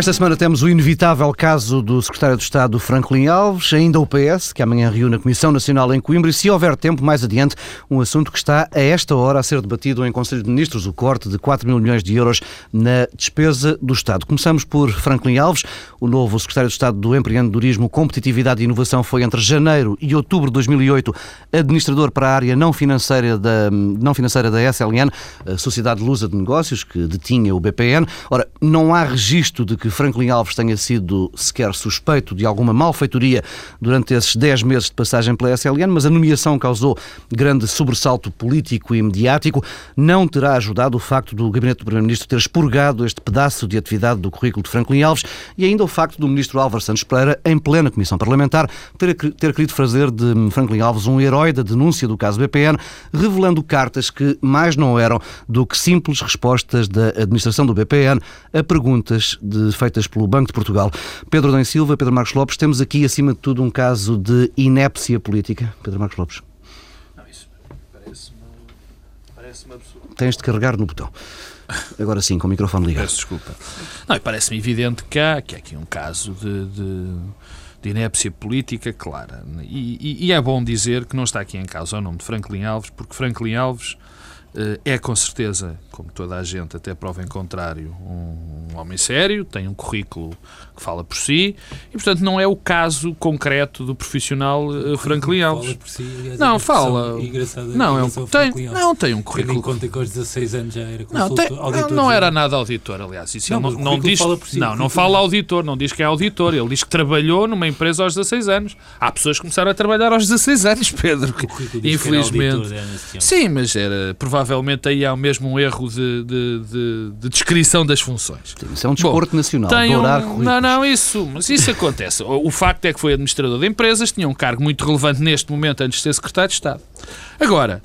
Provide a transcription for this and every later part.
Esta semana temos o inevitável caso do secretário de Estado Franklin Alves, ainda o PS, que amanhã reúne a Comissão Nacional em Coimbra, e se houver tempo, mais adiante, um assunto que está a esta hora a ser debatido em Conselho de Ministros, o corte de 4 mil milhões de euros na despesa do Estado. Começamos por Franklin Alves, o novo secretário de Estado do Empreendedorismo, Competitividade e Inovação foi entre janeiro e outubro de 2008 administrador para a área não financeira da, não financeira da SLN, a Sociedade Lusa de Negócios, que detinha o BPN. Ora, não há registro de que Franklin Alves tenha sido sequer suspeito de alguma malfeitoria durante esses 10 meses de passagem pela SLN, mas a nomeação causou grande sobressalto político e mediático. Não terá ajudado o facto do Gabinete do Primeiro-Ministro ter expurgado este pedaço de atividade do currículo de Franklin Alves e ainda o facto do Ministro Álvaro Santos Pereira, em plena Comissão Parlamentar, ter, ter querido fazer de Franklin Alves um herói da denúncia do caso BPN, revelando cartas que mais não eram do que simples respostas da administração do BPN a perguntas de feitas pelo Banco de Portugal. Pedro Dan Silva, Pedro Marcos Lopes, temos aqui, acima de tudo, um caso de inépcia política. Pedro Marcos Lopes. Não, isso parece-me parece absurdo. Tens de carregar no botão. Agora sim, com o microfone ligado. Peço desculpa. Não, parece-me evidente que há, que há aqui um caso de, de, de inépcia política clara. E, e, e, é bom dizer que não está aqui em causa o nome de Franklin Alves, porque Franklin Alves eh, é com certeza, como toda a gente, até prova em contrário, um, um, homem sério, tem um currículo que fala por si e, portanto, não é o caso concreto do profissional uh, Franklin Alves. Fala por si, aliás, não, fala. Não, é um, tem, não, tem um currículo. Tendo em conta que aos 16 anos já era não, tem, auditor. Não, era nada auditor, aliás. Isso não, não, não diz. Si, não, não fala auditor, não diz que é auditor. Ele diz que trabalhou numa empresa aos 16 anos. Há pessoas que começaram a trabalhar aos 16 anos, Pedro. Infelizmente. Auditor, Sim, mas era provavelmente aí há mesmo um erro de, de, de, de descrição das funções. Isso é um desporto Bom, nacional. Tem um, não, não, isso, mas isso acontece. O, facto é que foi administrador de empresas, tinha um cargo muito relevante neste momento antes de ser secretário de Estado. Agora,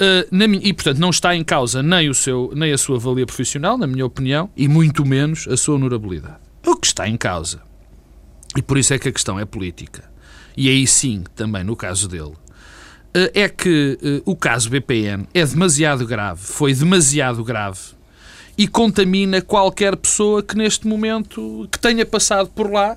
Uh, na, e portanto não está em causa nem, o seu, nem a sua valia profissional, na minha opinião, e muito menos a sua honorabilidade. O que está em causa, e por isso é que a questão é política, e aí sim, também no caso dele, é que uh, o caso BPN é demasiado grave, foi demasiado grave, e contamina qualquer pessoa que neste momento que tenha passado por lá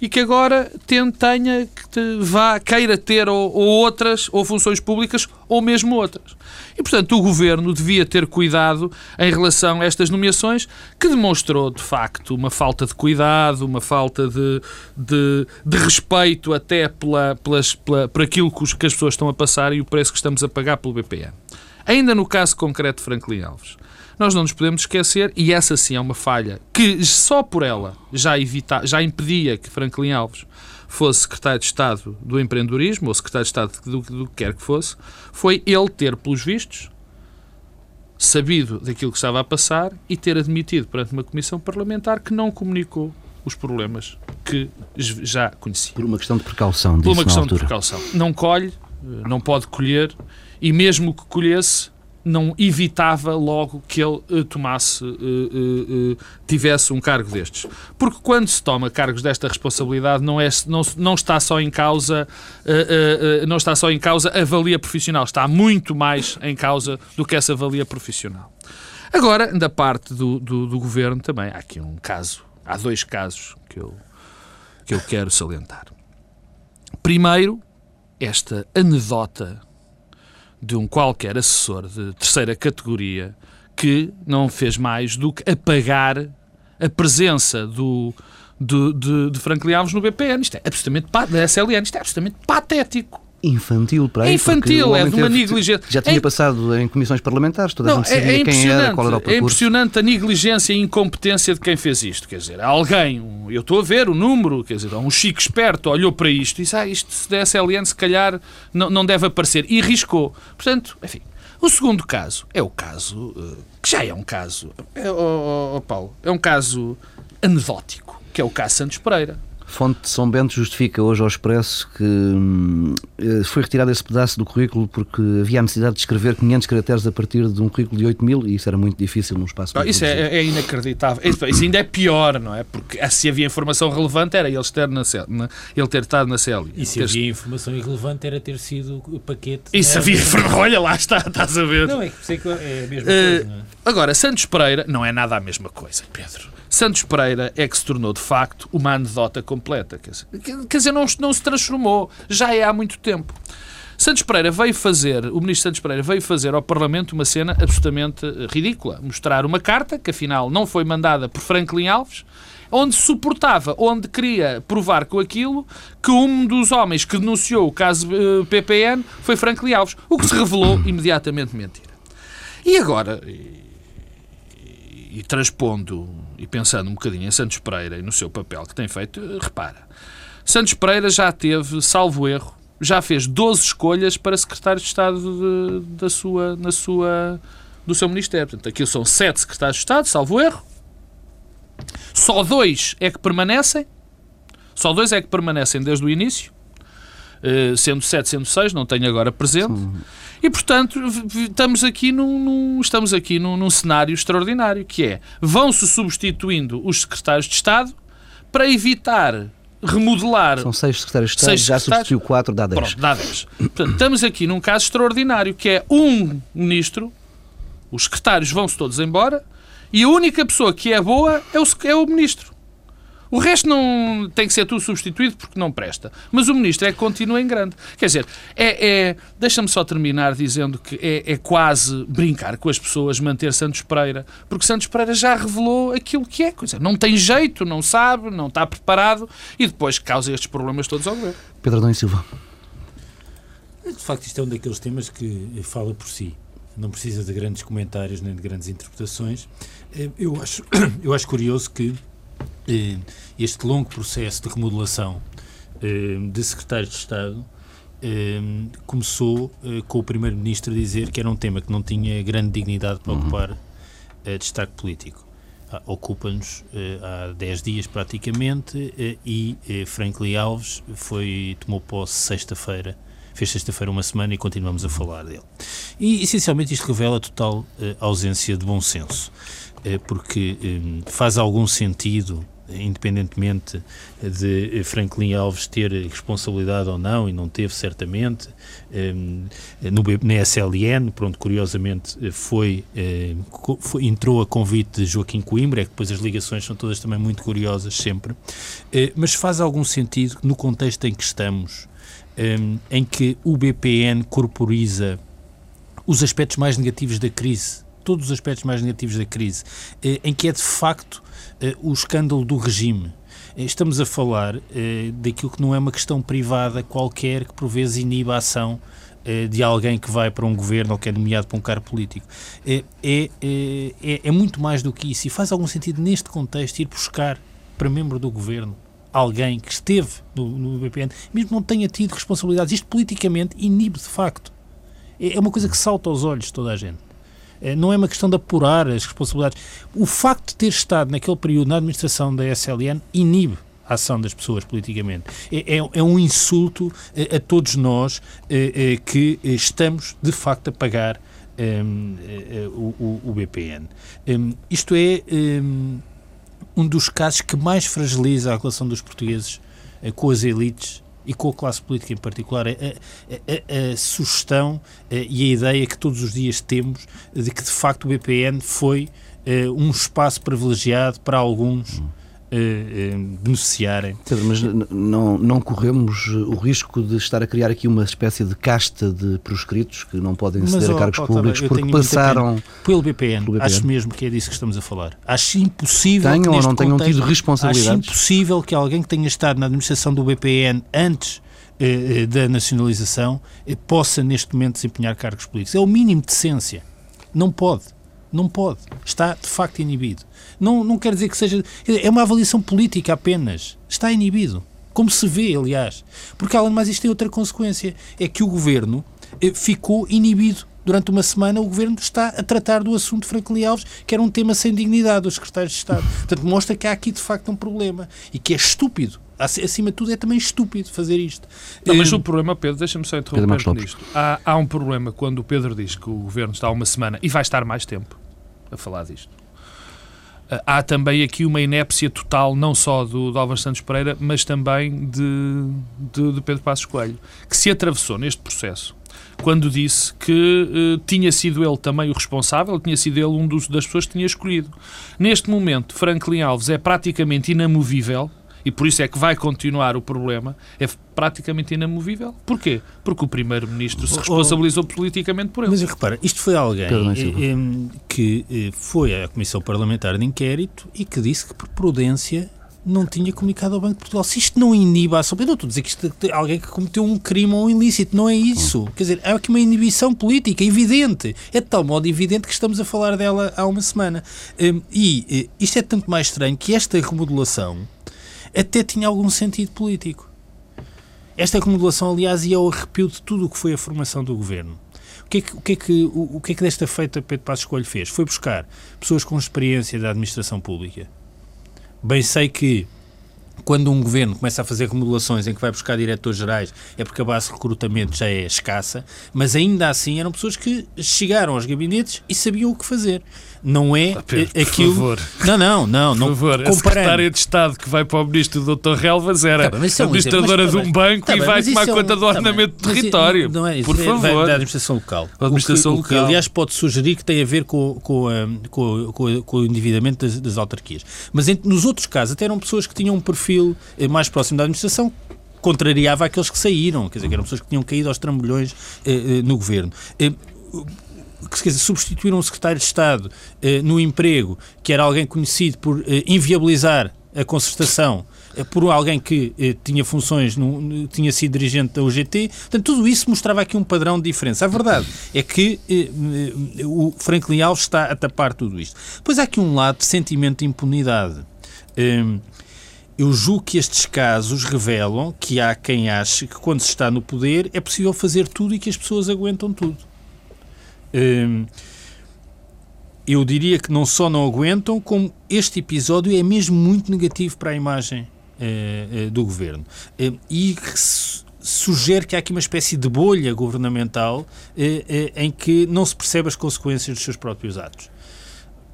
e que agora tenha, que vá, queira ter ou, ou, outras, ou funções públicas, ou mesmo outras. E, portanto, o Governo devia ter cuidado em relação a estas nomeações, que demonstrou, de facto, uma falta de cuidado, uma falta de, de, de respeito até pela, pelas, pela, por aquilo que as pessoas estão a passar e o preço que estamos a pagar pelo BPN. Ainda no caso concreto de Franklin Alves, nós não nos podemos esquecer, e essa sim é uma falha, que só por ela já, evita, já impedia que Franklin Alves fosse secretário de Estado do empreendedorismo, ou secretário de Estado do, do que quer que fosse, foi ele ter, pelos vistos, sabido daquilo que estava a passar e ter admitido perante uma comissão parlamentar que não comunicou os problemas que já conhecia. Por uma questão de precaução, Por uma questão de precaução. Não colhe, não pode colher, e mesmo que colhesse, não evitava logo que ele uh, tomasse, uh, uh, tivesse um cargo destes. Porque quando se toma cargos desta responsabilidade, não, é, não, não está só em causa não está só em causa a valia profissional, está muito mais em causa do que essa valia profissional. Agora, da parte do, do, do governo também, há aqui um caso, há dois casos que eu, que eu quero salientar. Primeiro, esta anedota de um qualquer assessor de terceira categoria que não fez mais do que apagar a presença do, do de, de Franklin Alves no BPN. Isto é absolutamente, da SLN, isto é absolutamente patético infantil para aí. É infantil, é de uma negligência. Já tinha é... passado em comissões parlamentares, toda não, a gente sabia é, é quem era, qual era o percurso. É impressionante a negligência e incompetência de quem fez isto. Quer dizer, alguém, eu estou a ver o número, quer dizer, um chico esperto olhou para isto e disse, ah, isto se da SLN se calhar não, não deve aparecer. E riscou. Portanto, enfim. O segundo caso é o caso, eh, que já é um caso, é, oh, oh, Paulo, é um caso anedótico, que é o caso Santos Pereira. Fonte de São Bento justifica hoje ao Expresso que hum, eh, foi retirado esse pedaço do currículo porque havia a necessidade de escrever 500 caracteres a partir de um currículo de 8 mil e isso era muito difícil num espaço ah, Isso é, é, inacreditável. Isso, isso, ainda é pior, não é? Porque ah, se havia informação relevante era ele, ter, na, na, ele ter estado na CL. E se ter... havia informação irrelevante era ter sido o paquete. E se havia informação... Olha lá está, estás a ver. Não, é que é a mesma uh, coisa. É? Agora, Santos Pereira não é nada a mesma coisa, Pedro. Santos Pereira é que se tornou, de facto, uma anedota completa. Quer dizer, não, não se transformou, já é há muito tempo. Santos Pereira veio fazer, o ministro Santos Pereira veio fazer ao Parlamento uma cena absolutamente ridícula. Mostrar uma carta, que afinal não foi mandada por Franklin Alves, onde suportava, onde queria provar com aquilo que um dos homens que denunciou o caso uh, PPN foi Franklin Alves, o que se revelou imediatamente mentira. E agora, e, transpondo e pensando um bocadinho em Santos Pereira e no seu papel que tem feito, repara, Santos Pereira já teve, salvo erro, já fez 12 escolhas para secretário de Estado de, da sua, na sua, do seu Ministério. Portanto, aqui são sete secretários de Estado, salvo erro. Só dois é que permanecem. Só dois é que permanecem desde o início. Uh, sendo sete, sendo seis, não tenho agora presente. Sim. E, portanto, estamos aqui num, num estamos aqui num, num cenário extraordinário, que é, vão-se substituindo os secretários de Estado para evitar remodelar. São seis secretários de Estado, seis já substituiu quatro, dá dez. Pronto, dá dez. Portanto, estamos aqui num caso extraordinário, que é um ministro, os secretários vão-se todos embora, e a única pessoa que é boa é o, é o ministro. O resto não tem que ser tudo substituído porque não presta. Mas o ministro é que continua em grande. Quer dizer, é, é deixa-me só terminar dizendo que é, é, quase brincar com as pessoas manter Santos Pereira, porque Santos Pereira já revelou aquilo que é. Coisa. Não tem jeito, não sabe, não está preparado e depois causa estes problemas todos ao governo. Pedro Adão e Silva. De facto, isto é um daqueles temas que fala por si. Não precisa de grandes comentários nem de grandes interpretações. Eh, eu acho, eu acho curioso que eh, este longo processo de remodelação eh, de secretários de Estado eh, começou com o Primeiro-Ministro a dizer que era um tema que não tinha grande dignidade para uhum. ocupar destaque político. Ah, ocupa-nos há 10 dias praticamente e Franklin Alves foi, tomou posse sexta-feira fez sexta-feira uma semana e continuamos a falar dele. E, essencialmente, isto revela total uh, ausência de bom senso, porque um, faz algum sentido independentemente de Franklin Alves ter responsabilidade ou não, e não teve certamente, ehm, no, na SLN, pronto, curiosamente foi, eh, foi, entrou a convite de Joaquim Coimbra, é que depois as ligações são todas também muito curiosas sempre, eh, mas faz algum sentido no contexto em que estamos, ehm, em que o BPN corporiza os aspectos mais negativos da crise, todos os aspectos mais negativos da crise, eh, em que é de facto eh, o escândalo do regime. Eh, estamos a falar daquilo que não é uma questão privada qualquer que por vezes iniba a ação de alguém que vai para um governo ou que é nomeado para um cargo político. É, é, é, é, muito mais do que isso e faz algum sentido neste contexto ir buscar para membro do governo alguém que esteve no, BPN, mesmo não tenha tido responsabilidades. Isto politicamente inibe de facto. É, é uma coisa que salta aos olhos de toda a gente. Eh, não é uma questão de apurar as responsabilidades. O facto de ter estado naquele período na administração da SLN inibe a ação das pessoas politicamente. É, é, é um insulto a, eh, a todos nós é, que estamos, de facto, a pagar ehm, o, o, BPN. Ehm, isto é ehm, um dos casos que mais fragiliza a relação dos portugueses com as elites e com a classe política em particular, a, a, a, a sugestão eh, e a ideia que todos os dias temos de que de facto o BPN foi uh, um espaço privilegiado para alguns. Hum beneficiarem. Pedro, mas não, não corremos o risco de estar a criar aqui uma espécie de casta de proscritos que não podem aceder a cargos públicos porque passaram pelo BPN, pelo BPN. Acho mesmo que é disso que estamos a falar. Acho impossível tenham ou não tenham tido responsabilidades. Acho impossível que alguém que tenha estado na administração do BPN antes eh, da nacionalização possa neste momento desempenhar cargos políticos. É o mínimo de decência. Não pode. Não pode. Está de facto inibido. Não, não quer dizer que seja. É uma avaliação política apenas. Está inibido. Como se vê, aliás. Porque, além de mais, isto tem outra consequência. É que o governo eh, ficou inibido. Durante uma semana, o governo está a tratar do assunto Franklin Alves, que era um tema sem dignidade dos secretários de Estado. Portanto, mostra que há aqui, de facto, um problema. E que é estúpido acima de tudo é também estúpido fazer isto. Não, mas eh, o problema, Pedro, deixa-me só interromper nisto. Há, há um problema quando o Pedro diz que o governo está uma semana e vai estar mais tempo a falar disto. Ah, há também aqui uma inépcia total, não só do, do Álvaro Santos Pereira, mas também de, de, de Pedro Passos Coelho, que se atravessou neste processo quando disse que uh, tinha sido ele também o responsável, tinha sido ele um dos, das pessoas que tinha escolhido. Neste momento, Franklin Alves é praticamente inamovível e por isso é que vai continuar o problema, é praticamente inamovível. Porquê? Porque o Primeiro-Ministro se responsabilizou politicamente por ele. Mas repara, isto foi alguém eh, que eh, foi à Comissão Parlamentar de Inquérito e que disse que por prudência não tinha comunicado ao Banco de Portugal. Se isto não iniba a ação, eu não estou a dizer que isto é alguém que cometeu um crime ou um ilícito, não é isso. Quer dizer, há aqui uma inibição política evidente. É de tal modo evidente que estamos a falar dela há uma semana. Hum, e eh, isto é tanto mais estranho que esta remodelação até tinha algum sentido político. Esta remodelação, aliás, ia ao arrepio de tudo o que foi a formação do governo. O que é que, o que, é que, o, o que, é que desta feita Pedro Passos Coelho fez? Foi buscar pessoas com experiência da administração pública. Bem sei que quando um governo começa a fazer remodelações em que vai buscar diretores gerais, é porque a base de recrutamento já é escassa, mas ainda assim eram pessoas que chegaram aos gabinetes e sabiam o que fazer não é Pedro, aquilo. Por favor. Não, não, não. não por favor, comparando. a secretária de Estado que vai para o ministro do Dr. Relvas era tá bem, é administradora de um banco tá e vai tomar é conta é um, do ordenamento tá do território. Não é isso. Por favor. Da administração local. A administração o que, local. O que, aliás, pode sugerir que tem a ver com, com, com, com, com o endividamento das, das autarquias. Mas nos outros casos, até eram pessoas que tinham um perfil eh, mais próximo da administração, contrariava aqueles que saíram, quer dizer, que eram pessoas que tinham caído aos trambolhões eh, eh, no governo. Eh, quer dizer, substituíram um secretário de Estado eh, no emprego, que era alguém conhecido por eh, inviabilizar a concertação eh, por alguém que eh, tinha funções, tinha sido dirigente da UGT. Portanto, tudo isso mostrava aqui um padrão de diferença. A verdade é que eh, eh o Franklin Alves está a tapar tudo isto. Pois há aqui um lado de sentimento de impunidade. Eh, eu julgo que estes casos revelam que há quem ache que quando se está no poder é possível fazer tudo e que as pessoas aguentam tudo. Hum, eu diria que não só não aguentam, como este episódio é mesmo muito negativo para a imagem eh, eh, do governo. Eh, e sugere que há aqui uma espécie de bolha governamental em que não se percebe as consequências dos seus próprios atos.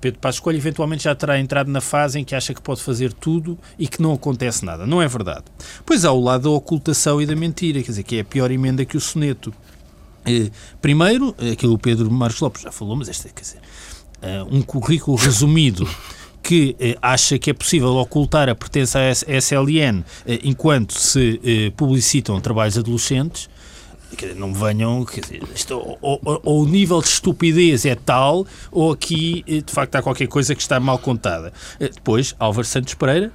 Pedro Passos Coelho eventualmente já terá entrado na fase em que acha que pode fazer tudo e que não acontece nada. Não é verdade. Pois há o lado da ocultação e da mentira, quer dizer, que é a pior emenda que o soneto. Eh, primeiro, aquilo o Pedro Marcos Lopes já falou, mas esta, quer dizer, eh, um currículo resumido que eh, acha que é possível ocultar a pertença à SLN enquanto se publicitam trabalhos adolescentes, Dizer, não venham, dizer, isto, ou, ou, ou, o nível de estupidez é tal, ou aqui de facto há qualquer coisa que está mal contada. Depois, Álvaro Santos Pereira,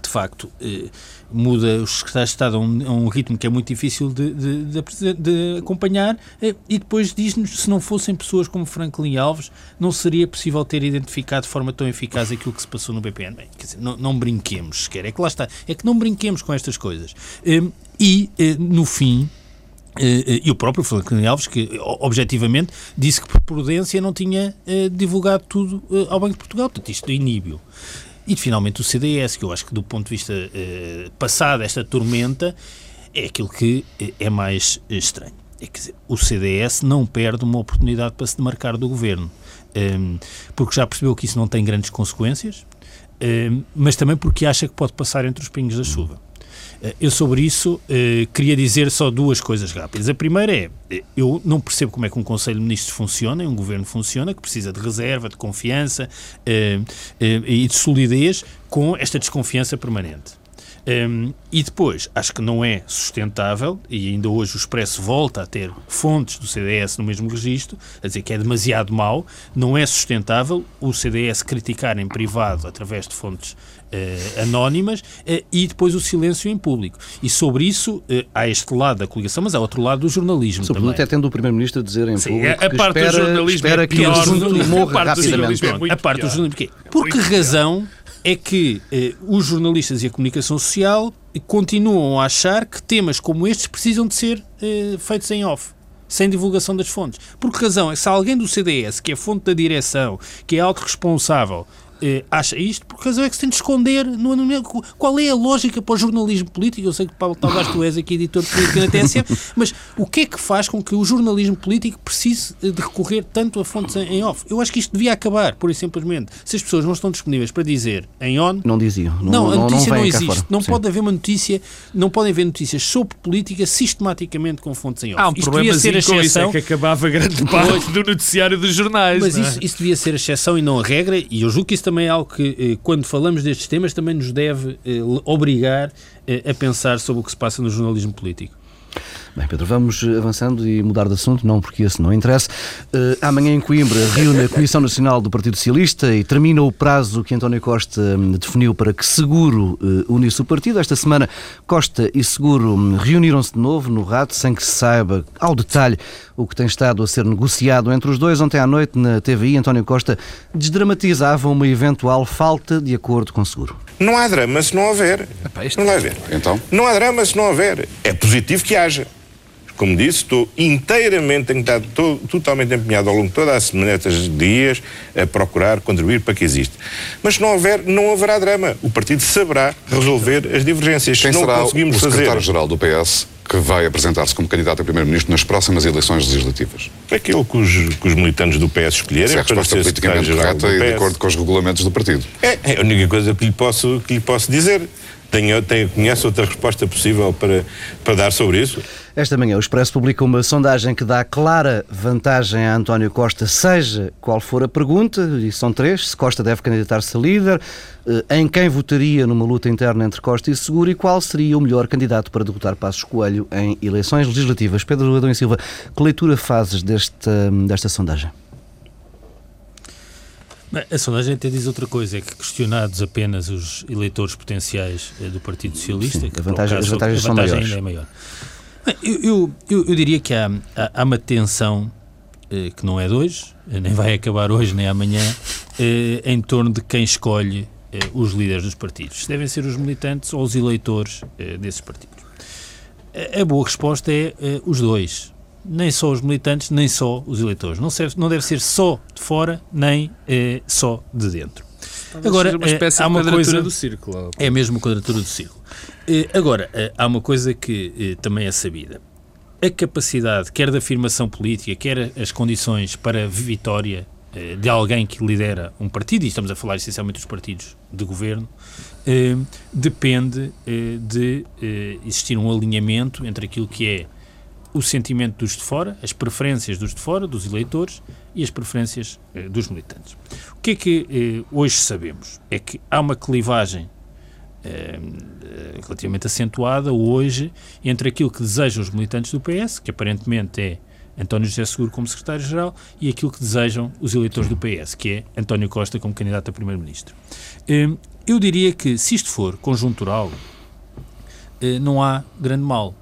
de facto eh, muda os secretários de Estado a um, a um, ritmo que é muito difícil de, de, de, de acompanhar eh, e depois diz-nos se não fossem pessoas como Franklin Alves não seria possível ter identificado de forma tão eficaz aquilo que se passou no BPN. Bem, quer dizer, não, não brinquemos sequer, é que lá está, é que não brinquemos com estas coisas. Eh, e, eh, no fim, eh, e o próprio Franklin Alves, que objetivamente disse que por prudência não tinha divulgado tudo ao Banco de Portugal, portanto isto é iníbio. E finalmente o CDS, que eu acho que do ponto de vista eh, passado esta tormenta, é aquilo que eh, é mais eh, estranho. É que o CDS não perde uma oportunidade para se demarcar do governo, um, porque já percebeu que isso não tem grandes consequências, um, mas também porque acha que pode passar entre os pingos da chuva. Eh, eu sobre isso eh, queria dizer só duas coisas rápidas. A primeira é, eh, eu não percebo como é que um Conselho de Ministros funciona, um governo funciona, que precisa de reserva, de confiança e de solidez com esta desconfiança permanente. Um, e depois, acho que não é sustentável, e ainda hoje o Expresso volta a ter fontes do CDS no mesmo registro, a dizer que é demasiado mau, não é sustentável o CDS criticar em privado, através de fontes uh, anónimas, uh, e depois o silêncio em público. E sobre isso, uh, há este lado da coligação, mas há outro lado do jornalismo Sobretudo também. até tendo o Primeiro-Ministro a dizer em Sim, público a, a parte espera, do jornalismo espera é que o assunto morra rapidamente. É a parte do jornalismo, porquê? Por que razão é que os jornalistas e a comunicação social continuam a achar que temas como estes precisam de ser feitos em off sem divulgação das fontes. Por que razão? É se alguém do CDS, que é fonte da direção, que é autorresponsável, eh, acha isto, porque razão é que se tem de esconder no, no, qual é a lógica para o jornalismo político. Eu sei que, Paulo, talvez tu és aqui editor político na TSF, mas o que é que faz com que o jornalismo político precise de recorrer tanto a fontes em, off? Eu acho que isto devia acabar, pura e simplesmente. Se as pessoas não estão disponíveis para dizer em on. Não diziam. Não, não a notícia não, não existe. Não Sim. pode haver uma notícia, não podem haver notícias sobre política sistematicamente com fontes em off. Há um isto devia ser a exceção. Isso é que acabava grande parte do noticiário dos jornais. Mas é? isso, isso devia ser a exceção e não a regra, e eu julgo que isso também é algo que, eh, quando falamos destes temas, também nos deve eh, obrigar eh, a pensar sobre o que se passa no jornalismo político. Bem, Pedro, vamos avançando e mudar de assunto, não porque esse não interessa. Uh, amanhã em Coimbra reúne a Comissão Nacional do Partido Socialista e termina o prazo que António Costa um, definiu para que Seguro uh, unisse o partido. Esta semana, Costa e Seguro um, reuniram-se de novo no rato, sem que se saiba ao detalhe o que tem estado a ser negociado entre os dois. Ontem à noite, na TVI, António Costa desdramatizava uma eventual falta de acordo com Seguro. Não há drama se não houver. Epá, isto... Não vai haver. Então? Não há drama se não houver. É positivo que haja. Como disse, estou inteiramente, tenho estado todo, totalmente empenhado ao longo de toda a semana, estes dias, a procurar contribuir para que exista. Mas se não houver, não haverá drama. O partido saberá resolver as divergências. Quem se não será conseguimos o fazer. secretário-geral do PS que vai apresentar-se como candidato a primeiro-ministro nas próximas eleições legislativas? Aquilo que os, que os militantes do PS escolherem. Essa é a resposta politicamente correta e de acordo com os regulamentos do partido. É, é a única coisa que lhe posso, que lhe posso dizer. Tenho, conhece outra resposta possível para, para dar sobre isso? Esta manhã o Expresso publica uma sondagem que dá clara vantagem a António Costa, seja qual for a pergunta, e são três, se Costa deve candidatar-se a líder, eh, em quem votaria numa luta interna entre Costa e Seguro e qual seria o melhor candidato para derrotar Passos Coelho em eleições legislativas. Pedro Adão e Silva, que leitura fazes desta, desta sondagem? A sondagem até diz outra coisa, é que questionados apenas os eleitores potenciais eh, do Partido Socialista, Sim, que a vantagem, caso, as vantagens a vantagem são maiores. ainda é maior. Eu, eu, eu, diria que há, há, uma tensão eh, que não é de hoje, eh, nem vai acabar hoje nem amanhã, eh, em torno de quem escolhe eh, os líderes dos partidos. Se devem ser os militantes ou os eleitores eh, desses partidos. A, a boa resposta é os dois nem só os militantes, nem só os eleitores. Não, serve, não deve ser só de fora, nem é, só de dentro. Talvez agora, uma espécie é, há uma coisa do círculo. É mesmo a quadratura do círculo. agora, há uma coisa que também é sabida. A capacidade, quer da afirmação política, quer as condições para vitória de alguém que lidera um partido, e estamos a falar essencialmente dos partidos de governo, depende de existir um alinhamento entre aquilo que é o sentimento dos de fora, as preferências dos de fora, dos eleitores e as preferências eh, dos militantes. O que é que eh, hoje sabemos? É que há uma clivagem eh, relativamente acentuada hoje entre aquilo que desejam os militantes do PS, que aparentemente é António José Seguro como secretário-geral, e aquilo que desejam os eleitores do PS, que é António Costa como candidato a primeiro-ministro. Eh, eu diria que, se isto for conjuntural, eh, não há grande mal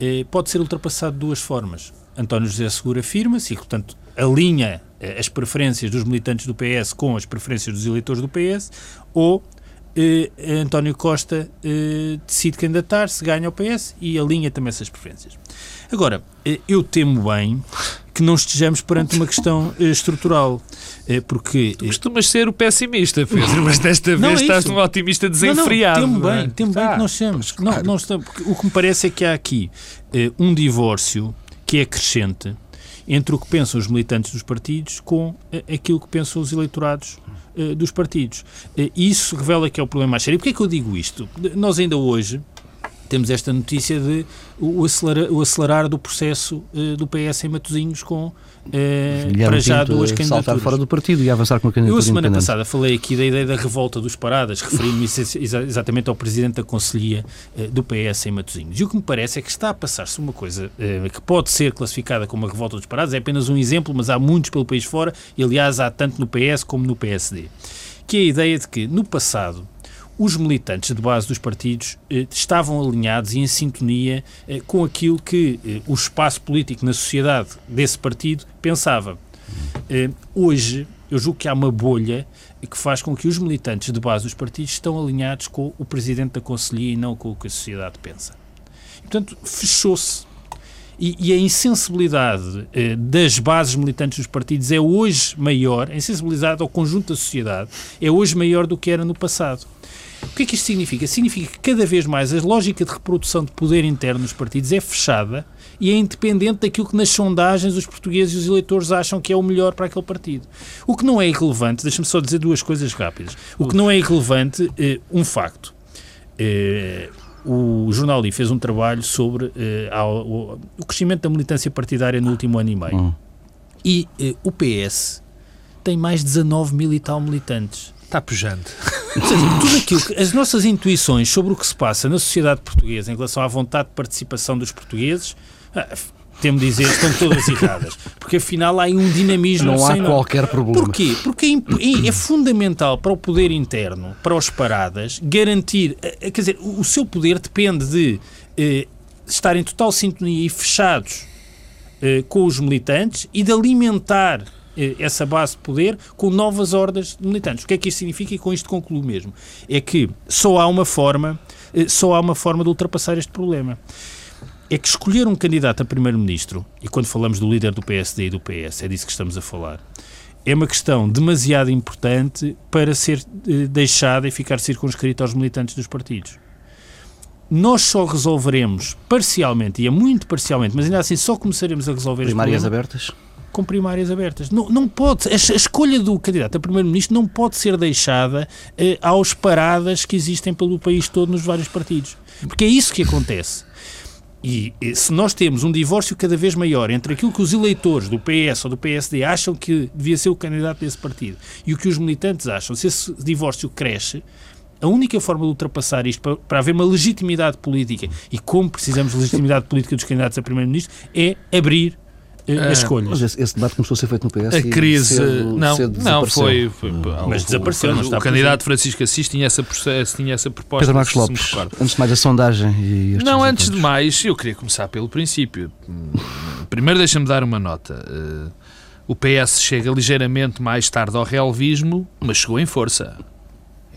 eh, pode ser ultrapassado de duas formas. António José Segura afirma-se e, portanto, alinha eh, as preferências dos militantes do PS com as preferências dos eleitores do PS, ou eh, António Costa eh, decide candidatar-se, ganha o PS e alinha também essas preferências. Agora, eu temo bem que não estejamos perante uma questão eh, estrutural. Eh, porque, tu costumas ser o pessimista, Pedro, mas desta vez é estás um otimista desenfreado. Não, não, temo bem, é? temo bem que nós estamos. Não, não estamos o que me parece é que há aqui um divórcio que é crescente entre o que pensam os militantes dos partidos com aquilo que pensam os eleitorados dos partidos. E isso revela que é o problema mais sério. E porquê é que eu digo isto? Nós ainda hoje temos esta notícia de o acelerar, o acelerar do processo uh, do PS em Matosinhos com uh, para já duas candidaturas. saltar fora do partido e avançar com a candidatura Eu a semana passada falei aqui da ideia da revolta dos paradas, referindo-me exatamente ao presidente da Conselhia uh, do PS em Matosinhos. E o que me parece é que está a passar-se uma coisa que pode ser classificada como uma revolta dos paradas, é apenas um exemplo, mas há muitos pelo país fora, e aliás há tanto no PS como no PSD. Que é a ideia de que no passado os militantes de base dos partidos eh, estavam alinhados e em sintonia eh, com aquilo que eh, o espaço político na sociedade desse partido pensava. Eh, hoje, eu julgo que há uma bolha que faz com que os militantes de base dos partidos estão alinhados com o presidente da Conselhia e não com o que a sociedade pensa. Portanto, fechou-se. e, e a insensibilidade eh, das bases militantes dos partidos é hoje maior, a insensibilidade ao conjunto da sociedade é hoje maior do que era no passado. O que é que isto significa? Significa que cada vez mais a lógica de reprodução de poder interno nos partidos é fechada e é independente daquilo que nas sondagens os portugueses e os eleitores acham que é o melhor para aquele partido. O que não é irrelevante, deixa-me só dizer duas coisas rápidas. O que não é irrelevante, é um facto. É, o Jornal fez um trabalho sobre eh, o, crescimento da militância partidária no último ano e meio. Hum. E eh, o PS tem mais de 19 mil e tal militantes. Está pujante. tudo aquilo que, as nossas intuições sobre o que se passa na sociedade portuguesa em relação à vontade de participação dos portugueses ah, temo dizer, estão todas erradas. Porque afinal há um dinamismo. Não há qualquer problema. Porquê? Porque é, é, fundamental para o poder interno, para os paradas, garantir. Eh, eh, quer dizer, o seu poder depende de eh, estar em total sintonia e fechados eh, com os militantes e de alimentar essa base de poder com novas ordens de militantes. O que é que isso significa? E com isto concluo mesmo. É que só há uma forma, eh, só há uma forma de ultrapassar este problema é que escolher um candidato a primeiro-ministro, e quando falamos do líder do PSD e do PS, é disso que estamos a falar, é uma questão demasiado importante para ser eh, deixada e ficar circunscrita aos militantes dos partidos. Nós só resolveremos parcialmente, e é muito parcialmente, mas ainda assim só começaremos a resolver primárias abertas? Com primárias abertas. Não, não pode, a, escolha do candidato a primeiro-ministro não pode ser deixada eh, aos paradas que existem pelo país todo nos vários partidos. Porque é isso que acontece. E, se nós temos um divórcio cada vez maior entre aquilo que os eleitores do PS ou do PSD acham que devia ser o candidato desse partido e o que os militantes acham, se esse divórcio cresce, a única forma de ultrapassar isto para, para haver uma legitimidade política e como precisamos de legitimidade política dos candidatos a primeiro-ministro é abrir as escolhas. Mas esse, esse, debate começou a ser feito no PS. A crise. Cedo, não, cedo não foi. foi hum. mas desapareceu. O, o, o candidato Francisco Assis tinha essa, tinha essa proposta. Pedro Marcos Lopes, antes de mais a sondagem. E não, antes de mais, eu queria começar pelo princípio. Primeiro, deixa-me dar uma nota. Uh, o PS chega ligeiramente mais tarde ao realismo, mas chegou em força.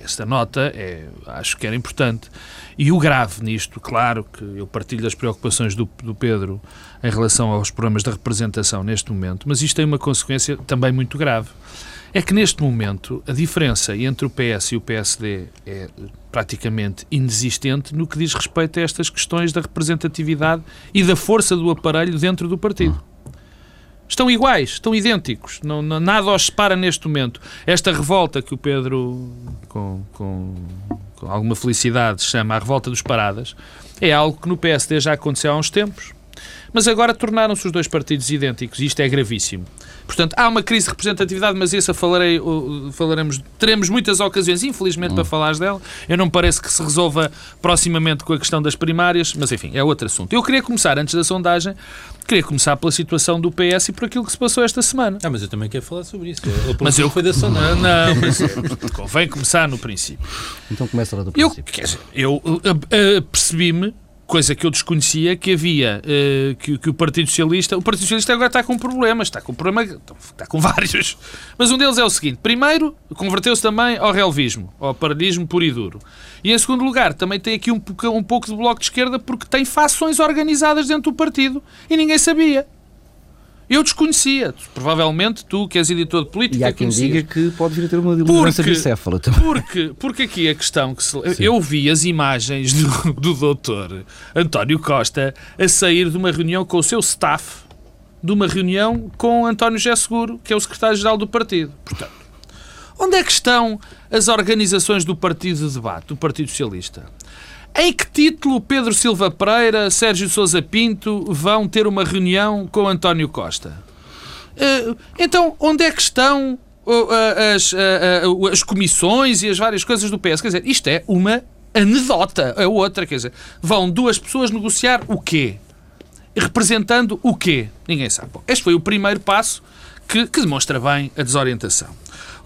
Esta nota é, acho que era importante. E o grave nisto, claro que eu partilho das preocupações do, do Pedro em relação aos programas de representação neste momento, mas isto tem uma consequência também muito grave. É que neste momento a diferença entre o PS e o PSD é praticamente inexistente no que diz respeito a estas questões da representatividade e da força do aparelho dentro do partido. Estão iguais, estão idênticos. Não, não, nada os separa neste momento. Esta revolta que o Pedro, com, com, com, alguma felicidade, chama a revolta dos paradas, é algo que no PSD já aconteceu há uns tempos. Mas agora tornaram-se os dois partidos idênticos e isto é gravíssimo. Portanto, há uma crise de representatividade, mas essa falarei, falaremos, teremos muitas ocasiões, infelizmente, hum. para falar dela. Eu não parece que se resolva proximamente com a questão das primárias, mas enfim, é outro assunto. Eu queria começar, antes da sondagem, queria começar pela situação do PS e por aquilo que se passou esta semana. Ah, mas eu também quero falar sobre isso. mas eu foi da sondagem. Não, mas convém começar no princípio. Então começa lá do princípio. Eu, dizer, eu uh, uh, percebi-me coisa que eu desconhecia, que havia, uh, que, que, o Partido Socialista, o Partido Socialista agora está com problemas, está com problema, está com vários, mas um deles é o seguinte, primeiro, converteu-se também ao relvismo, ao paralelismo puro e duro, e em segundo lugar, também tem aqui um, um pouco de bloco de esquerda porque tem fações organizadas dentro do partido e ninguém sabia. Eu desconhecia. Provavelmente tu, que és editor de política, E há quem diga que pode vir a ter uma liderança bicéfala também. Porque, porque aqui a questão que se... Eu vi as imagens do, do doutor António Costa a sair de uma reunião com o seu staff, de uma reunião com António José Seguro, que é o secretário-geral do partido. Portanto, onde é que estão as organizações do partido de debate, do Partido Socialista? Em que título Pedro Silva Pereira, Sérgio Sousa Pinto vão ter uma reunião com António Costa? Uh, então, onde é que estão as, as comissões e as várias coisas do PS? Quer dizer, isto é uma anedota. É outra, quer dizer, vão duas pessoas negociar o quê? Representando o quê? Ninguém sabe. Bom, este foi o primeiro passo que, que demonstra bem a desorientação.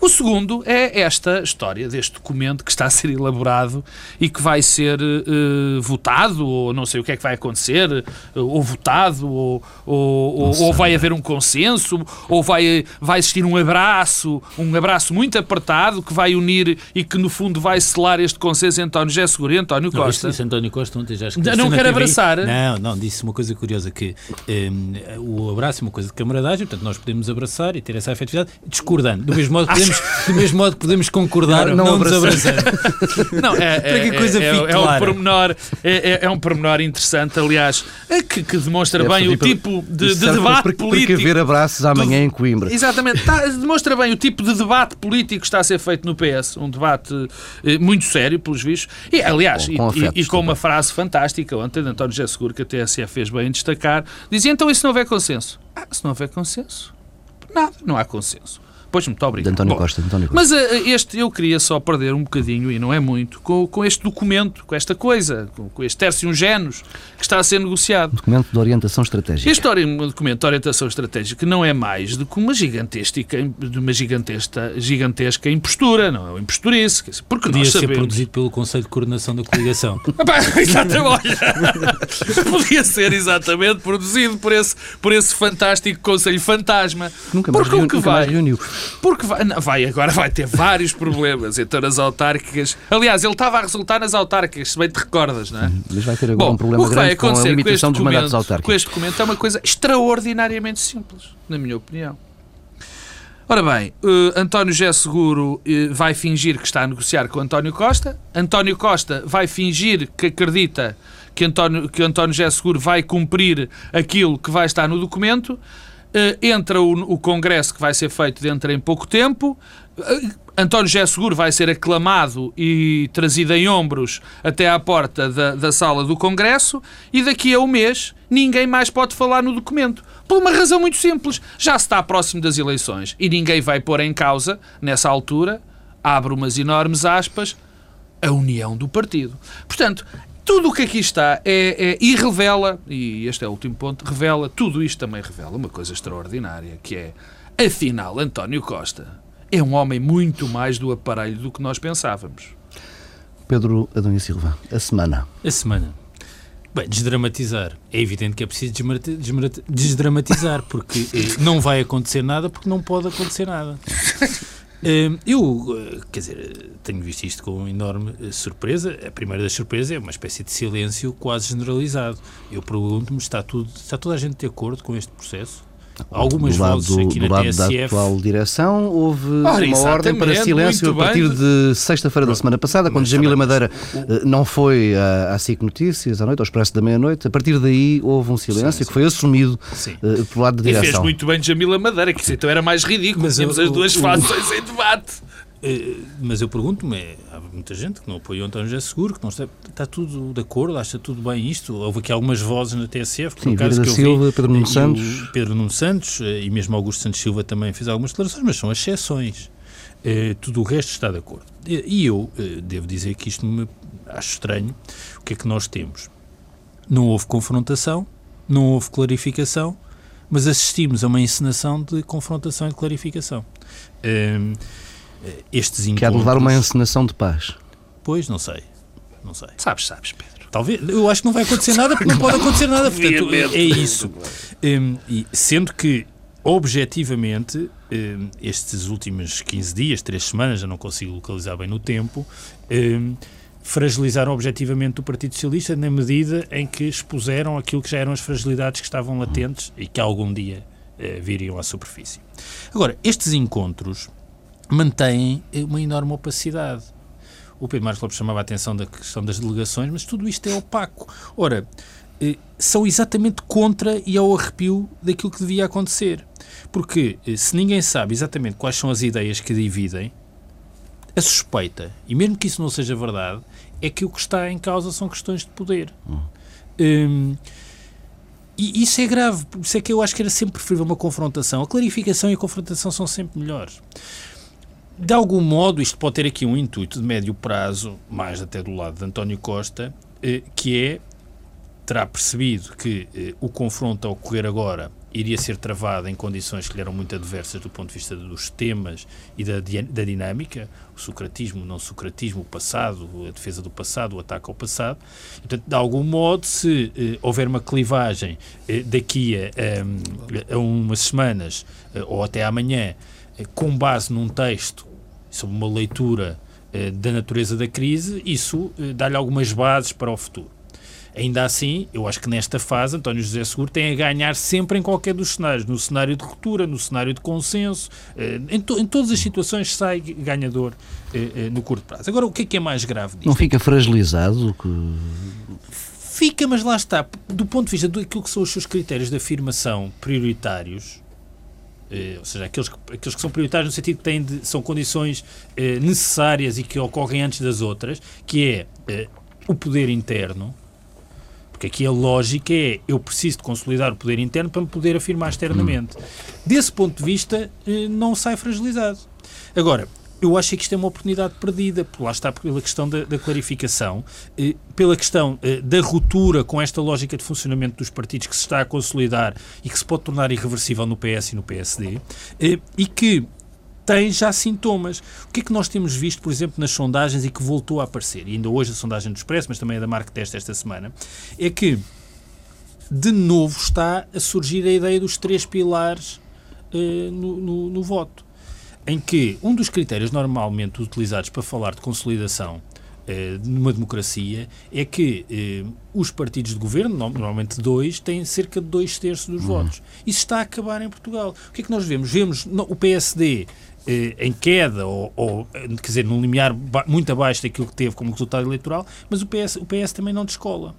O segundo é esta história deste documento que está a ser elaborado e que vai ser uh, votado, ou não sei o que é que vai acontecer, uh, ou votado, ou, ou, ou, vai haver um consenso, ou vai, vai existir um abraço, um abraço muito apertado que vai unir e que no fundo vai selar este consenso entre António José Seguro e António Costa. Não, disse António Costa ontem já esqueci. Não quer abraçar? Não, não, disse uma coisa curiosa que um, o abraço é uma coisa de camaradagem, portanto nós podemos abraçar e ter essa afetividade, discordando. Do mesmo modo podemos, do mesmo modo que podemos concordar não, não, não nos abraçando. Não, é, Para que a coisa é, fique é, é, um pormenor, é, é, é, um pormenor interessante, aliás, é que, que demonstra bem o tipo de, de debate para, político. Para haver abraços amanhã em Coimbra. Exatamente. Tá, demonstra bem o tipo de debate político que está a ser feito no PS. Um debate eh, muito sério, pelos vistos. E, aliás, com, com e, afetos, e, e, com uma frase fantástica ontem de António José Seguro, que a TSE fez bem em destacar, dizia então e se não houver consenso? Ah, se não houver consenso, nada, não há consenso. Pois, muito obrigado. De António Bom, Costa, António Costa. Mas uh, este, eu queria só perder um bocadinho, e não é muito, com, com este documento, com esta coisa, com, com este tercium genus que está a ser negociado. Documento de orientação estratégica. Este documento de orientação estratégica não é mais do que uma gigantesca, uma gigantesca, gigantesca impostura, não é uma imposturice. Porque Podia nós sabemos... ser produzido pelo Conselho de Coordenação da Coligação. exatamente, Podia ser exatamente produzido por esse, por esse fantástico Conselho Fantasma. Nunca mais, Porque o que vai, reuniu. Porque vai, vai, agora vai ter vários problemas então nas autárquicas. Aliás, ele estava a resultar nas autárquicas, se bem te recordas, não é? Mas vai ter agora Bom, um problema grande com a limitação dos mandatos autárquicos. Com este documento é uma coisa extraordinariamente simples, na minha opinião. Ora bem, uh, António José Seguro uh, vai fingir que está a negociar com António Costa. António Costa vai fingir que acredita que António, que António José Seguro vai cumprir aquilo que vai estar no documento. Uh, entra o, o, congresso que vai ser feito dentro em pouco tempo. Uh, António José Seguro vai ser aclamado e trazido em ombros até à porta da, da sala do congresso e daqui a um mês ninguém mais pode falar no documento. Por uma razão muito simples. Já se está próximo das eleições e ninguém vai pôr em causa, nessa altura, abre umas enormes aspas, a união do partido. Portanto, tudo o que aqui está é, é, e revela, e este é o último ponto, revela, tudo isto também revela uma coisa extraordinária, que é, afinal, António Costa é um homem muito mais do aparelho do que nós pensávamos. Pedro Adão Silva, a semana. A semana. Bem, desdramatizar. É evidente que é preciso desdramatizar, porque eh, não vai acontecer nada, porque não pode acontecer nada. Hum, eu, eh, quer dizer, tenho visto isto com enorme eh, surpresa. A primeira das surpresas é uma espécie de silêncio quase generalizado. Eu pergunto-me, está, tudo, está toda a gente de acordo com este processo? Algumas do lado, vozes aqui do na lado TSF. da atual direção houve Ora, uma ordem para silêncio a partir bem. de sexta-feira da semana passada, quando Jamila Madeira o... não foi à, à SIC Notícias à noite, ao Expresso da Meia-Noite. A partir daí houve um silêncio sim, sim. que foi assumido uh, pelo lado da direção. E fez muito bem Jamila Madeira, que isso então era mais ridículo. Mas Tínhamos as duas faces em debate. Eh, mas eu pergunto-me, é, há muita gente que não apoiou António José Seguro, que não está, está tudo de acordo, acha tudo bem isto. Houve aqui algumas vozes na TSF, Sim, no caso que eu Silva, vi, Pedro Nuno Santos. Pedro Nuno Santos eh, e mesmo Augusto Santos Silva também fez algumas declarações, mas são exceções. Uh, tudo o resto está de acordo. E eu uh, devo dizer que isto me acho estranho. O que é que nós temos? Não houve confrontação, não houve clarificação, mas assistimos a uma encenação de confrontação e clarificação. Uh, eh, estes encontros... Quer levar uma encenação de paz? Pois, não sei. Não sei. Sabes, sabes, Pedro. Talvez. Eu acho que não vai acontecer nada porque não pode acontecer nada. Portanto, é isso. Um, e sendo que, objetivamente, um, estes últimos 15 dias, 3 semanas, já não consigo localizar bem no tempo, um, fragilizaram objetivamente o Partido Socialista na medida em que expuseram aquilo que já eram as fragilidades que estavam latentes e que algum dia uh, viriam à superfície. Agora, estes encontros mantêm uma enorme opacidade. O Pedro Marcos Lopes chamava a atenção da questão das delegações, mas tudo isto é opaco. Ora, eh, são exatamente contra e ao arrepio daquilo que devia acontecer. Porque eh, se ninguém sabe exatamente quais são as ideias que dividem, a suspeita, e mesmo que isso não seja verdade, é que o que está em causa são questões de poder. Hum. Hum, e isso é grave, por isso é que eu acho que era sempre preferível uma confrontação. A clarificação e a confrontação são sempre melhores. De algum modo, isto pode ter aqui um intuito de médio prazo, mais até do lado de António Costa, eh, que é, terá percebido que eh, o confronto a ocorrer agora iria ser travada em condições que lhe eram muito adversas do ponto de vista dos temas e da, da dinâmica, o socratismo, o não socratismo, o passado, a defesa do passado, o ataque ao passado. Portanto, de algum modo, se eh, houver uma clivagem eh, daqui a, a, a, umas semanas eh, ou até amanhã, eh, com base num texto sobre uma leitura eh, da natureza da crise, isso eh, dá-lhe algumas bases para o futuro. Ainda assim, eu acho que nesta fase António José Seguro tem a ganhar sempre em qualquer dos cenários, no cenário de ruptura, no cenário de consenso, eh, em, to, em todas as situações sai ganhador no curto prazo. Agora, o que é que é mais grave disto? Não fica fragilizado? Que... Fica, mas lá está. Do ponto de vista daquilo que são os seus critérios de afirmação prioritários, eh, ou seja, aqueles que, aqueles que são prioritários no sentido que têm de, são condições eh, necessárias e que ocorrem antes das outras, que é eh, o poder interno, porque aqui a lógica é eu preciso de consolidar o poder interno para me poder afirmar externamente. Desse ponto de vista, eh, não sai fragilizado. Agora, eu acho que isto é uma oportunidade perdida, por lá está pela questão da, da clarificação, eh, pela questão eh, da ruptura com esta lógica de funcionamento dos partidos que se está a consolidar e que se pode tornar irreversível no PS e no PSD, e que tem já sintomas. O que é que nós temos visto, por exemplo, nas sondagens e que voltou a aparecer, e ainda hoje a sondagem do Expresso, mas também a da Mark Test esta semana, é que de novo está a surgir a ideia dos três pilares uh, no, no, no voto, em que um dos critérios normalmente utilizados para falar de consolidação eh, numa democracia é que eh, os partidos de governo, normalmente dois, têm cerca de dois terços dos uhum. votos. Isso está a acabar em Portugal. O que é que nós vemos? Vemos o PSD eh, em queda, ou, ou, quer dizer, num limiar muito abaixo daquilo que teve como resultado eleitoral, mas o PS, o PS também não descola.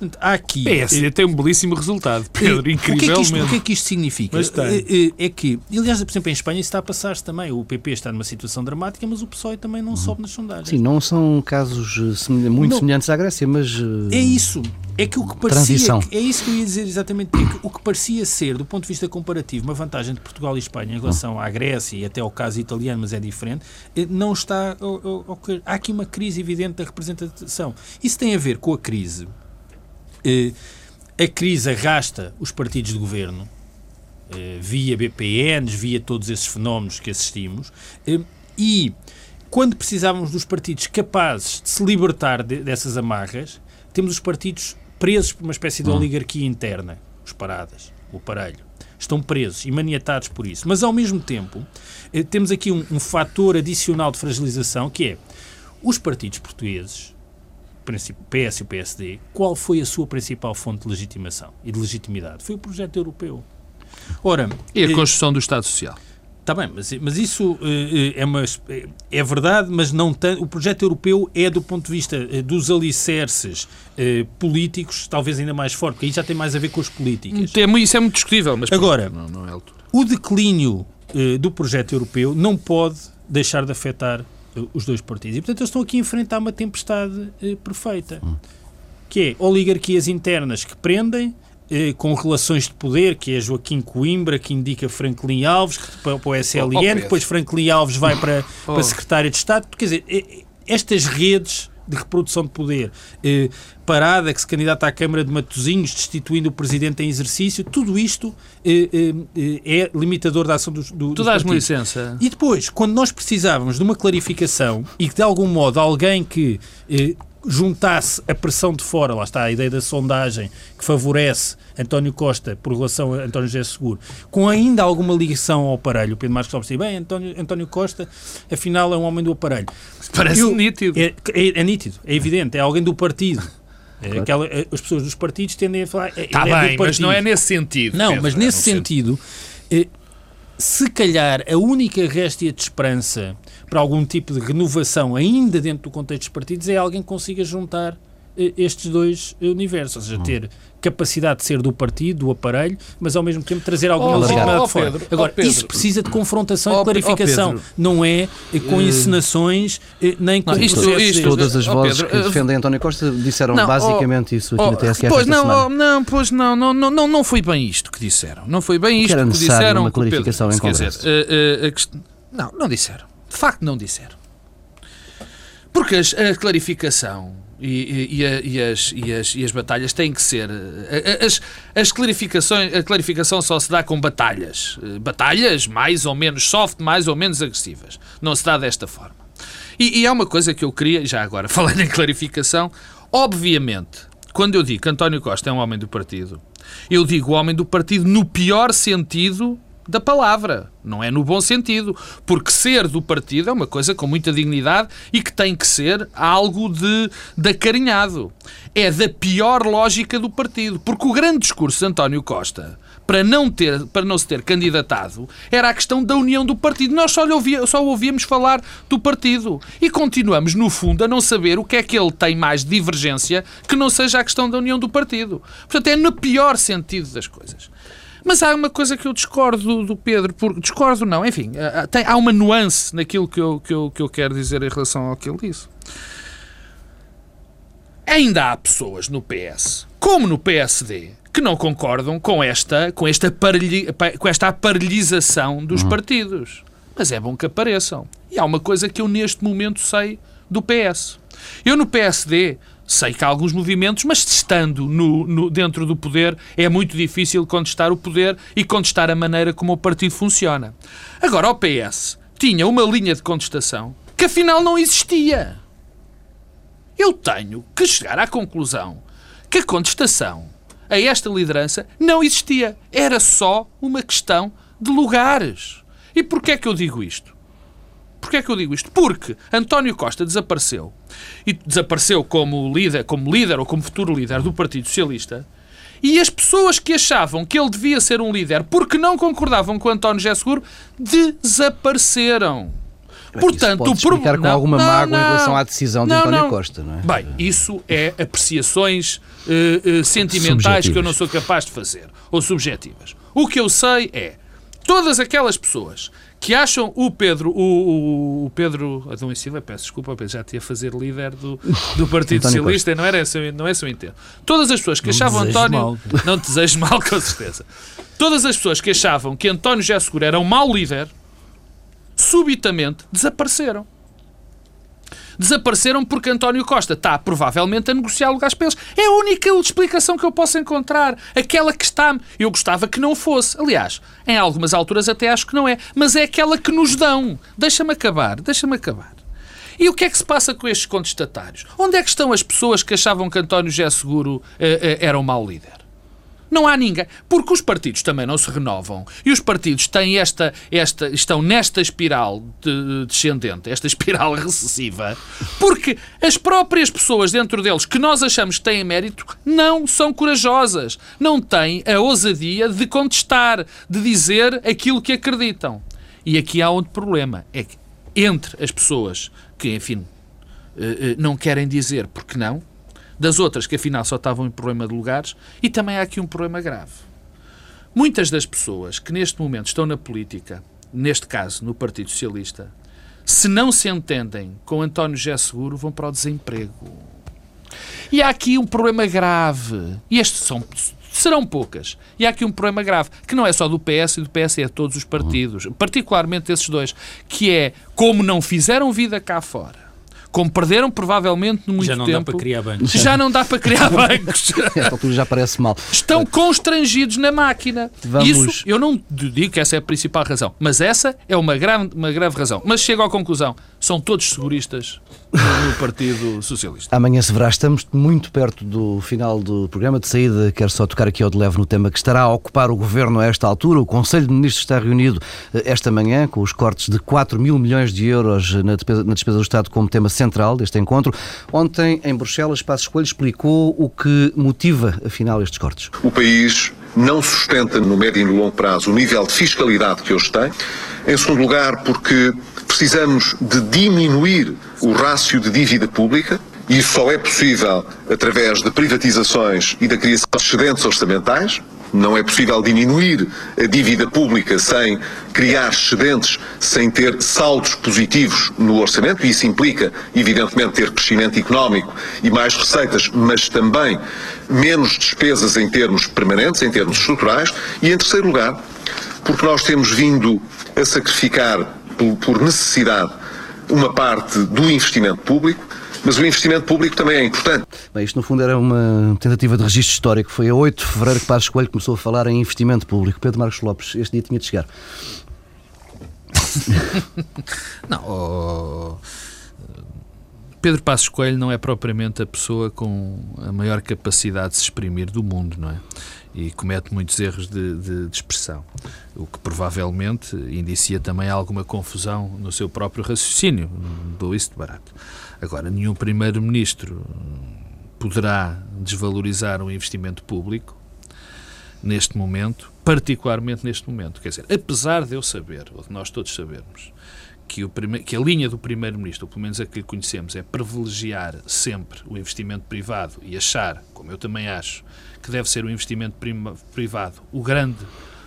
Portanto, há aqui. PS eh, tem um belíssimo resultado, Pedro, eh, incrivelmente. O que, é que isto, o que é que isto significa? Eh, é, é que, aliás, por exemplo, em Espanha isso está a passar-se também. O PP está numa situação dramática, mas o PSOE também não uhum. sobe nas sondagens. Sim, não são casos muito não, semelhantes à Grécia, mas. É isso. É que o que parecia. Transição. É isso que eu ia dizer exatamente. É que o que parecia ser, do ponto de vista comparativo, uma vantagem de Portugal e Espanha em relação à Grécia e até ao caso italiano, mas é diferente, eh, não está. Há aqui uma crise evidente da representação. Isso tem a ver com a crise. Eh, a crise arrasta os partidos de governo eh, via BPNs, via todos esses fenómenos que assistimos e quando precisávamos dos partidos capazes de se libertar de, dessas amarras, temos os partidos presos por uma espécie de hum. oligarquia interna, os paradas, o aparelho. Estão presos e maniatados por isso. Mas, ao mesmo tempo, eh, temos aqui um, um fator adicional de fragilização que é os partidos portugueses, PS e o PSD, qual foi a sua principal fonte de legitimação e de legitimidade? Foi o projeto europeu. Ora, e a eh, construção do Estado Social. Está bem, mas, mas isso uh, é, uma, é verdade, mas não tanto. O projeto europeu é, do ponto de vista dos alicerces políticos, talvez ainda mais forte, porque aí já tem mais a ver com as políticas. Tem, isso é muito discutível, mas Agora, não, não é o declínio do projeto europeu não pode deixar de afetar os dois partidos. E, portanto, eles estão aqui a enfrentar uma tempestade perfeita, hum. que é oligarquias internas que prendem eh, com relações de poder, que é Joaquim Coimbra, que indica Franklin Alves, que, para, para o SLN, oh, oh depois Franklin Alves vai para, oh. para secretário de Estado. Quer dizer, eh, estas redes de reprodução de poder, eh, Parada, que se candidata à Câmara de Matosinhos, destituindo o Presidente em exercício, tudo isto eh, eh, é limitador da ação dos, do, Tu dás-me licença. E depois, quando nós precisávamos de uma clarificação e que, de algum modo, alguém que juntasse a pressão de fora, lá está a ideia da sondagem que favorece António Costa por relação a António José Seguro, com ainda alguma ligação ao aparelho. O Pedro Marcos Lopes diz, bem, António, António Costa afinal é um homem do aparelho. Parece Eu, nítido. É, é, é, nítido, é evidente, é alguém do partido. É aquela, é, as pessoas dos partidos tendem a falar. Está é bem, mas não é nesse sentido. Não, Pedro, mas nesse sentido, sentido, se calhar a única réstia de esperança para algum tipo de renovação ainda dentro do contexto dos partidos é alguém que consiga juntar eh, estes dois universos, ou seja, hum. ter capacidade de ser do partido, do aparelho, mas ao mesmo tempo trazer alguma oh, legitimidade oh, de fora. Pedro, Agora, oh, isso precisa de confrontação oh, e clarificação, não é eh, com eh, encenações nem com não, isto, isto, Todas as vozes Pedro, que defendem António Costa disseram não, basicamente isso aqui oh, na TSF pois não, não, pois não, não, não, não, não foi bem isto que disseram. Não foi bem isto que, que disseram. uma clarificação Pedro, em Congresso. Dizer, uh, uh, não, não disseram. De facto, não disseram. Porque a clarificação e, e, e, as, e, as, e as batalhas têm que ser. As, as clarificações, a clarificação só se dá com batalhas. Batalhas mais ou menos soft, mais ou menos agressivas. Não se dá desta forma. E, e há uma coisa que eu queria, já agora falando em clarificação, obviamente, quando eu digo que António Costa é um homem do partido, eu digo homem do partido no pior sentido da palavra, não é no bom sentido, porque ser do partido é uma coisa com muita dignidade e que tem que ser algo de, de acarinhado. É da pior lógica do partido, porque o grande discurso de António Costa para não, ter, para não se ter candidatado era a questão da união do partido. Nós só, ouvia, só ouvíamos falar do partido. E continuamos, no fundo, a não saber o que é que ele tem mais divergência que não seja a questão da união do partido. Portanto, é no pior sentido das coisas. Mas há uma coisa que eu discordo do, Pedro, por, discordo não, enfim, há, tem, há uma nuance naquilo que eu, que, eu, que eu quero dizer em relação ao que ele disse. Ainda há pessoas no PS, como no PSD, que não concordam com esta, com esta, aparelhi, com esta aparelhização dos uhum. partidos. Mas é bom que apareçam. E há uma coisa que eu neste momento sei do PS. Eu no PSD sei que há alguns movimentos, mas estando no, no, dentro do poder é muito difícil contestar o poder e contestar a maneira como o partido funciona. Agora, o PS tinha uma linha de contestação que afinal não existia. Eu tenho que chegar à conclusão que a contestação a esta liderança não existia. Era só uma questão de lugares. E porquê é que eu digo isto? Porquê é que eu digo isto? Porque António Costa desapareceu. E desapareceu como líder, como líder ou como futuro líder do Partido Socialista. E as pessoas que achavam que ele devia ser um líder porque não concordavam com António José Seguro desapareceram. Portanto, isso pode explicar com não, alguma não, mágoa não, em relação à decisão de António Costa, não é? Bem, isso é apreciações uh, uh, sentimentais que eu não sou capaz de fazer, ou subjetivas. O que eu sei é, todas aquelas pessoas que acham o Pedro, o, o Pedro Adão e Silva, peço desculpa, já tinha fazer líder do, do Partido Socialista, não, era esse, não é esse o entendo. Todas as pessoas que não achavam António. Mal. Não te desejo mal, com certeza. Todas as pessoas que achavam que António José Seguro era um mau líder, subitamente desapareceram. Desapareceram porque António Costa está provavelmente a negociar lugares para eles. É a única explicação que eu posso encontrar. Aquela que está. Eu gostava que não fosse. Aliás, em algumas alturas até acho que não é. Mas é aquela que nos dão. Deixa-me acabar, deixa-me acabar. E o que é que se passa com estes contestatários? Onde é que estão as pessoas que achavam que António José Seguro uh, uh, era um mau líder? Não há ninguém. Porque os partidos também não se renovam. E os partidos têm esta, esta, estão nesta espiral de, descendente, esta espiral recessiva, porque as próprias pessoas dentro deles que nós achamos que têm mérito não são corajosas. Não têm a ousadia de contestar, de dizer aquilo que acreditam. E aqui há outro problema. É que entre as pessoas que, enfim, eh, eh, não querem dizer porque não, das outras que afinal só estavam em problema de lugares, e também há aqui um problema grave. Muitas das pessoas que neste momento estão na política, neste caso no Partido Socialista, se não se entendem com António José Seguro, vão para o desemprego. E há aqui um problema grave. E estes são, serão poucas. E há aqui um problema grave, que não é só do PS e do PS, é de todos os partidos, particularmente esses dois, que é como não fizeram vida cá fora como perderam provavelmente muito tempo. Já não tempo, dá para criar bancos. Já não dá para criar bancos. Esta altura já parece mal. Estão constrangidos na máquina. Vamos... Isso, eu não digo que essa é a principal razão, mas essa é uma grave, uma grave razão. Mas chego à conclusão, são todos seguristas no Partido Socialista. Amanhã se verá, estamos muito perto do final do programa de saída. Quero só tocar aqui ao de leve no tema que estará a ocupar o Governo a esta altura. O Conselho de Ministros está reunido eh, esta manhã com os cortes de 4 mil milhões de euros na despesa, na despesa do Estado como tema central deste encontro. Ontem, em Bruxelas, Passo Escolho explicou o que motiva, afinal, estes cortes. O país não sustenta no médio e no longo prazo o nível de fiscalidade que hoje tem. Em segundo lugar, porque precisamos de diminuir o rácio de dívida pública. E isso só é possível através de privatizações e da criação de excedentes orçamentais. Não é possível diminuir a dívida pública sem criar excedentes, sem ter saldos positivos no orçamento. Isso implica, evidentemente, ter crescimento económico e mais receitas, mas também menos despesas em termos permanentes, em termos estruturais. E, em terceiro lugar, porque nós temos vindo a sacrificar por necessidade uma parte do investimento público Mas o investimento público também é importante. Bem, isto no fundo era uma tentativa de registro histórico. Foi a 8 de fevereiro que Passos Coelho começou a falar em investimento público. Pedro Marcos Lopes, este dia tinha de chegar. não, oh, Pedro Passos Coelho não é propriamente a pessoa com a maior capacidade de se exprimir do mundo, não é? E comete muitos erros de, de, de expressão, o que provavelmente indicia também alguma confusão no seu próprio raciocínio, dou isso de barato. Agora, nenhum primeiro-ministro poderá desvalorizar o investimento público neste momento, particularmente neste momento. Quer dizer, apesar de eu saber, ou de nós todos sabermos, que, o prime... que a linha do Primeiro-Ministro, ou pelo menos a que conhecemos, é privilegiar sempre o investimento privado e achar, como eu também acho, que deve ser o investimento privado o grande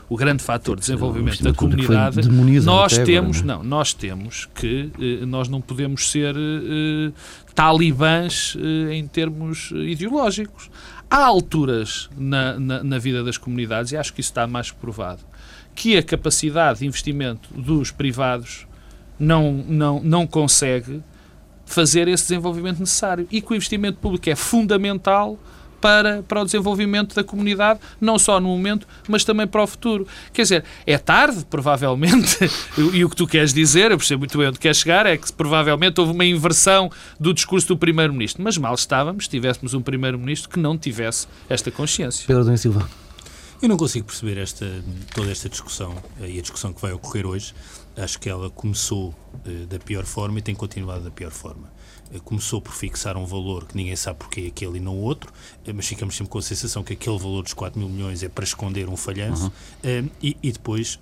o grande fator de desenvolvimento da comunidade, nós temos, agora, não, é? não, nós temos que eh, nós não podemos ser eh, talibãs eh, em termos ideológicos. Há alturas na, na, na vida das comunidades, e acho que isso está mais provado, que a capacidade de investimento dos privados não, não, não consegue fazer esse desenvolvimento necessário e que o investimento público é fundamental para, para o desenvolvimento da comunidade, não só no momento, mas também para o futuro. Quer dizer, é tarde, provavelmente, e o que tu queres dizer, eu percebo muito bem onde queres chegar, é que provavelmente houve uma inversão do discurso do Primeiro-Ministro. Mas mal estávamos se tivéssemos um Primeiro-Ministro que não tivesse esta consciência. Pedro Domingos Silva. Eu não consigo perceber esta, toda esta discussão e a discussão que vai ocorrer hoje. Acho que ela começou eh, da pior forma e tem continuado da pior forma. Eh, começou por fixar um valor que ninguém sabe porque é aquele e não outro, mas ficamos sempre com a sensação que aquele valor dos 4 mil milhões é para esconder um falhanço uhum. e, e, depois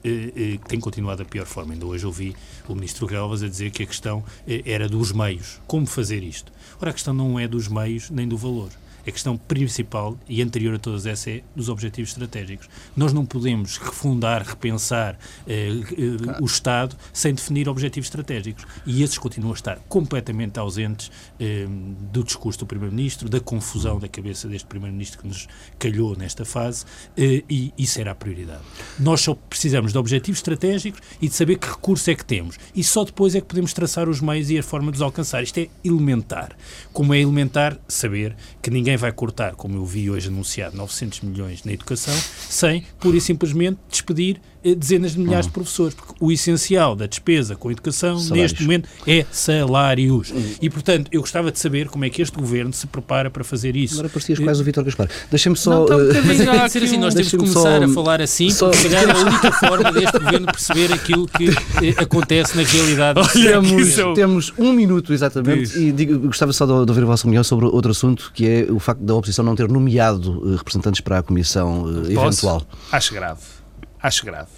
tem continuado da pior forma. Ainda hoje ouvi o Ministro Relvas a dizer que a questão era dos meios. Como fazer isto? Ora, a questão não é dos meios nem do valor. A questão principal e anterior a todas essas é dos objetivos estratégicos. Nós não podemos refundar, repensar eh, eh, o Estado sem definir objetivos estratégicos. E esses continuam a estar completamente ausentes eh, do discurso do Primeiro-Ministro, da confusão da cabeça deste Primeiro-Ministro que nos calhou nesta fase, eh, e isso era a prioridade. Nós só precisamos de objetivos estratégicos e de saber que recurso é que temos. E só depois é que podemos traçar os meios e a forma de os alcançar. Isto é elementar. Como é elementar saber que ninguém ninguém vai cortar, como eu vi hoje anunciado, 900 milhões na educação, sem, pura e simplesmente, despedir dezenas de milhares uhum. de professores, porque o essencial da despesa com a educação salários. neste momento é salários. Uhum. E, portanto, eu gostava de saber como é que este governo se prepara para fazer isso. Agora parecias uh, quase o Vítor Gaspar. Deixa-me só... Não, tá um uh, mas é ser assim, nós temos que começar só, a falar assim, só, porque calhar é a única forma deste governo perceber aquilo que eh, acontece na realidade. Olha, temos, temos um minuto, exatamente, isso. e digo, gostava só de, de ouvir a vossa opinião sobre outro assunto, que é o facto da oposição não ter nomeado representantes para a comissão eventual. Acho grave. Acho grave.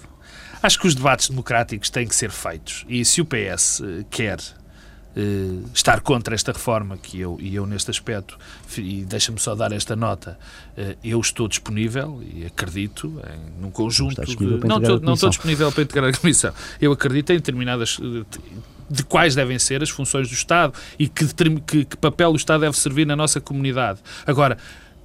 Acho que os debates democráticos têm que ser feitos. E se o PS eh, quer Uh, estar contra esta reforma que eu e eu neste aspecto e deixa-me só dar esta nota uh, eu estou disponível e acredito em num conjunto de, não, estou, não estou disponível para integrar a comissão. Eu acredito em determinadas de quais devem ser as funções do Estado e que, que, que papel o Estado deve servir na nossa comunidade. Agora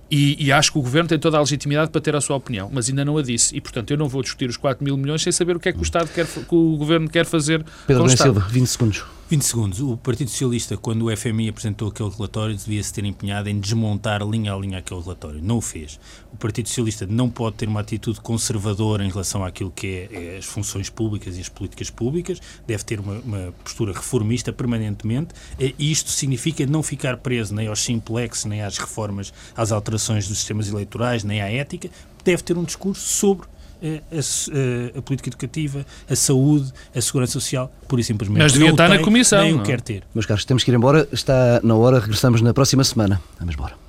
e, e, acho que o Governo tem toda a legitimidade para ter a sua opinião, mas ainda não a disse. E, portanto, eu não vou discutir os 4 mil milhões sem saber o que é que o Estado quer, que o Governo quer fazer Pedro com o Estado. Silva, 20 segundos. 20 segundos. O Partido Socialista, quando o FMI apresentou aquele relatório, devia-se ter empenhado em desmontar linha a linha aquele relatório. Não o fez. O Partido Socialista não pode ter uma atitude conservadora em relação àquilo que é, é as funções públicas e as políticas públicas. Deve ter uma, uma postura reformista permanentemente. E isto significa não ficar preso nem aos simplex, nem às reformas, às alterações dos sistemas eleitorais, nem à ética. Deve ter um discurso sobre a, a, a, política educativa, a saúde, a segurança social, por e simplesmente. Mas devia estar tem, na Comissão. Nem o quer ter. Meus caros, temos que ir embora. Está na hora, regressamos na próxima semana. Vamos embora.